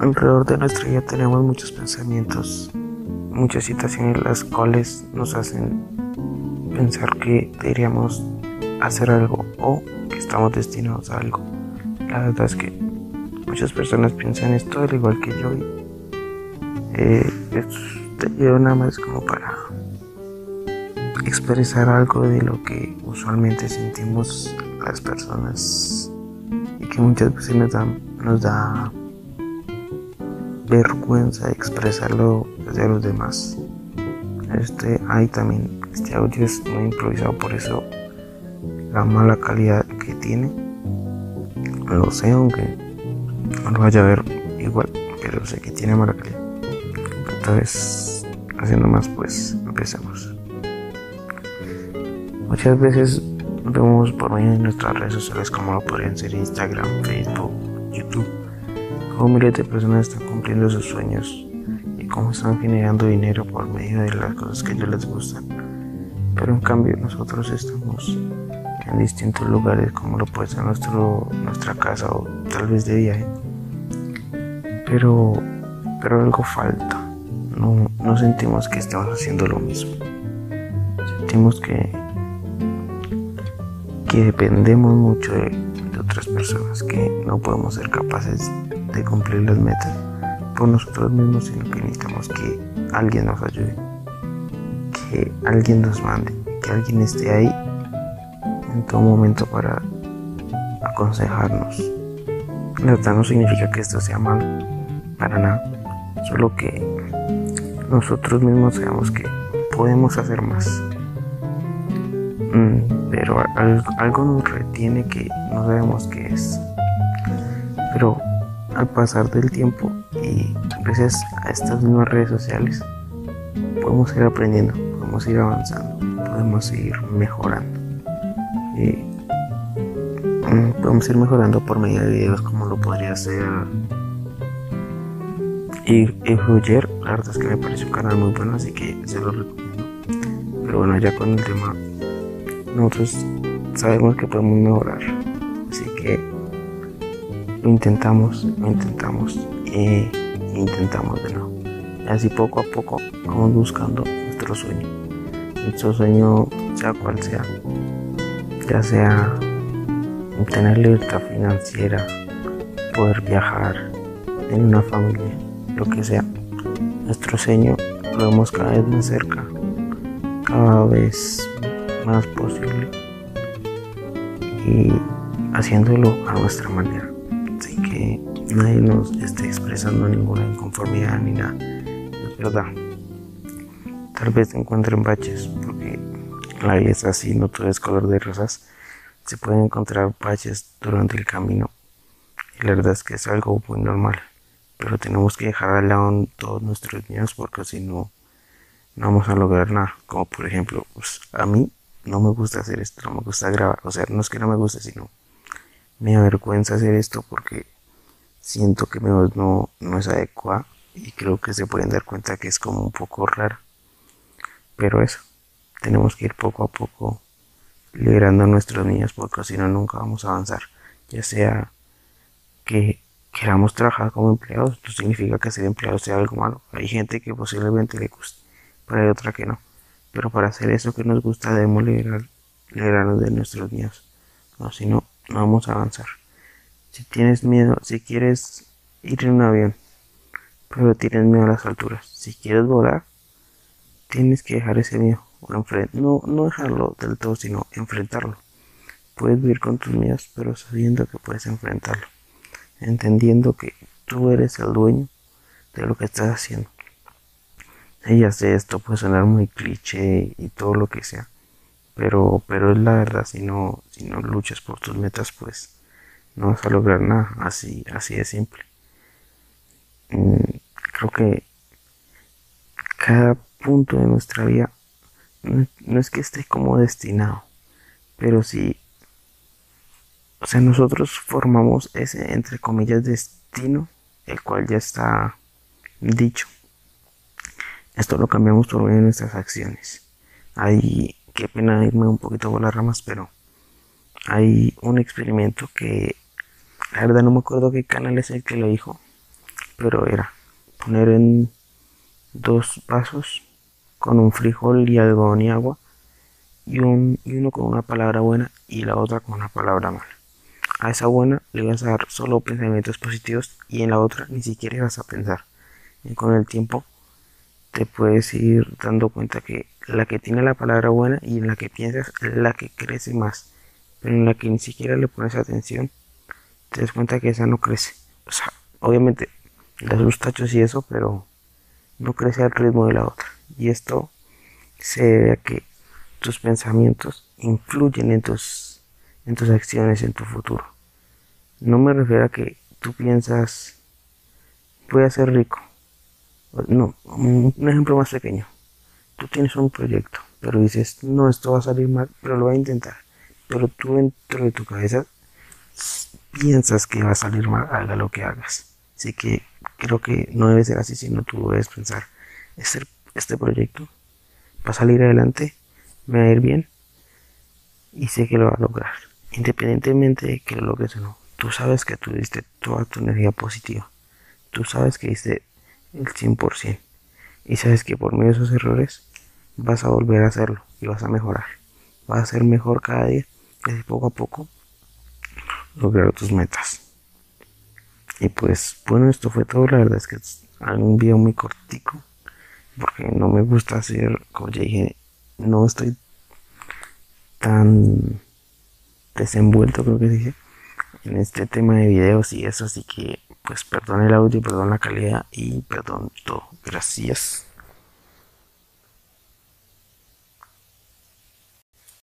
alrededor de nuestra vida tenemos muchos pensamientos, muchas situaciones las cuales nos hacen pensar que deberíamos hacer algo o que estamos destinados a algo. La verdad es que muchas personas piensan esto al igual que yo y eh, yo nada más como para expresar algo de lo que usualmente sentimos las personas y que muchas veces nos da, nos da vergüenza expresarlo hacia los demás. Este, ahí también, este audio es muy improvisado, por eso la mala calidad que tiene. Lo sé, aunque no lo vaya a ver igual, pero sé que tiene mala calidad. Entonces, haciendo más, pues empecemos. Muchas veces vemos por medio de nuestras redes sociales como lo podrían ser Instagram, Facebook, cómo miles de personas están cumpliendo sus sueños y cómo están generando dinero por medio de las cosas que a ellos les gustan. Pero en cambio nosotros estamos en distintos lugares como lo puede ser nuestro, nuestra casa o tal vez de viaje. Pero, pero algo falta. No, no sentimos que estemos haciendo lo mismo. Sentimos que que dependemos mucho de, otras personas, que no podemos ser capaces de cumplir las metas por nosotros mismos, sino que necesitamos que alguien nos ayude, que alguien nos mande, que alguien esté ahí en todo momento para aconsejarnos. La verdad no significa que esto sea malo, para nada, solo que nosotros mismos sabemos que podemos hacer más Mm, pero algo, nos retiene que no sabemos qué es. Pero al pasar del tiempo y gracias a estas nuevas redes sociales, podemos ir aprendiendo, podemos ir avanzando, podemos ir mejorando. Mm, podemos ir mejorando por medio de videos como lo podría ser Influyer. La verdad es que me parece un canal muy bueno, así que se lo recomiendo. Pero bueno, ya con el tema nosotros sabemos que podemos mejorar. Así que lo intentamos, lo intentamos e intentamos de nuevo. Y así poco a poco vamos buscando nuestro sueño. Nuestro sueño, sea cual sea, ya sea tener libertad financiera, poder viajar, en una familia, lo que sea. Nuestro sueño lo vemos cada vez más cerca, cada vez más posible y haciéndolo a nuestra manera nadie nos esté expresando ninguna inconformidad ni nada. Es verdad. Tal vez encuentren baches porque la vida es así no todo es color de rosas se pueden encontrar baches durante el camino. Y la verdad es que es algo muy normal. Pero tenemos que dejar al lado todos nuestros miedos porque si no no vamos a lograr nada. Como por ejemplo pues, a mí no me gusta hacer esto, no me gusta grabar. O sea, no es que no me guste, sino me avergüenza hacer esto porque siento que mi voz no, no es adecuada y creo que se pueden dar cuenta que es como un poco raro. Pero eso, tenemos que ir poco a poco liberando a nuestros niños porque si no nunca vamos a avanzar. Ya sea que queramos trabajar como empleados, no significa que ser empleado sea algo malo. Hay gente que posiblemente le guste, pero hay otra que no. Pero para hacer eso que nos gusta debemos liberar, liberarnos de nuestros miedos. No, si no, no vamos a avanzar. Si tienes miedo, si quieres ir en un avión, pero tienes miedo a las alturas, si quieres volar, tienes que dejar ese miedo. No, no dejarlo del todo, sino enfrentarlo. Puedes vivir con tus miedos, pero sabiendo que puedes enfrentarlo. Entendiendo que tú eres el dueño de lo que estás haciendo ya sé, esto puede sonar muy cliché y todo lo que sea, pero, pero es la verdad, si no, si no luchas por tus metas, pues no vas a lograr nada, así, así de simple. Mm, creo que cada punto de nuestra vida no, es que esté como destinado, pero sí, o sea, nosotros formamos ese, entre comillas, destino, el cual ya está dicho esto lo cambiamos por medio de nuestras acciones. Hay, qué pena irme un poquito por las ramas, pero hay un experimento que, la verdad no me acuerdo qué canal es el que lo dijo, pero era poner en dos vasos con un frijol y algodón y agua y, un, y uno con una palabra buena y la otra con una palabra mala. A esa buena le vas a dar solo pensamientos positivos y en la otra ni siquiera ibas a pensar. Y con el tiempo te puedes ir dando cuenta que la que tiene la palabra buena y en la que piensas es la que crece más, pero en la que ni siquiera le pones atención, te das cuenta que esa no crece. O sea, obviamente le tachos y eso, pero no crece al ritmo de la otra. Y esto se debe a que tus pensamientos influyen en tus, en tus acciones, en tu futuro. No me refiero a que tú piensas, voy a ser rico. No, un ejemplo más pequeño. Tú tienes un proyecto, pero dices, no, esto va a salir mal, pero lo voy a intentar. Pero tú dentro de tu cabeza piensas que va a salir mal, haga lo que hagas. Así que creo que no debe ser así, sino tú debes pensar, este, este proyecto va a salir adelante, me va a ir bien y sé que lo va a lograr. Independientemente de que lo logres o no, tú sabes que tú diste toda tu energía positiva. Tú sabes que diste el 100%. Y sabes que por medio de esos errores vas a volver a hacerlo y vas a mejorar. Vas a ser mejor cada día y poco a poco lograr tus metas. Y pues bueno, esto fue todo. La verdad es que es un video muy cortico. Porque no me gusta hacer, como ya dije, no estoy tan desenvuelto, creo que dije, en este tema de videos y eso. Así que pues perdón el audio, perdón la calidad y perdón todo. Gracias.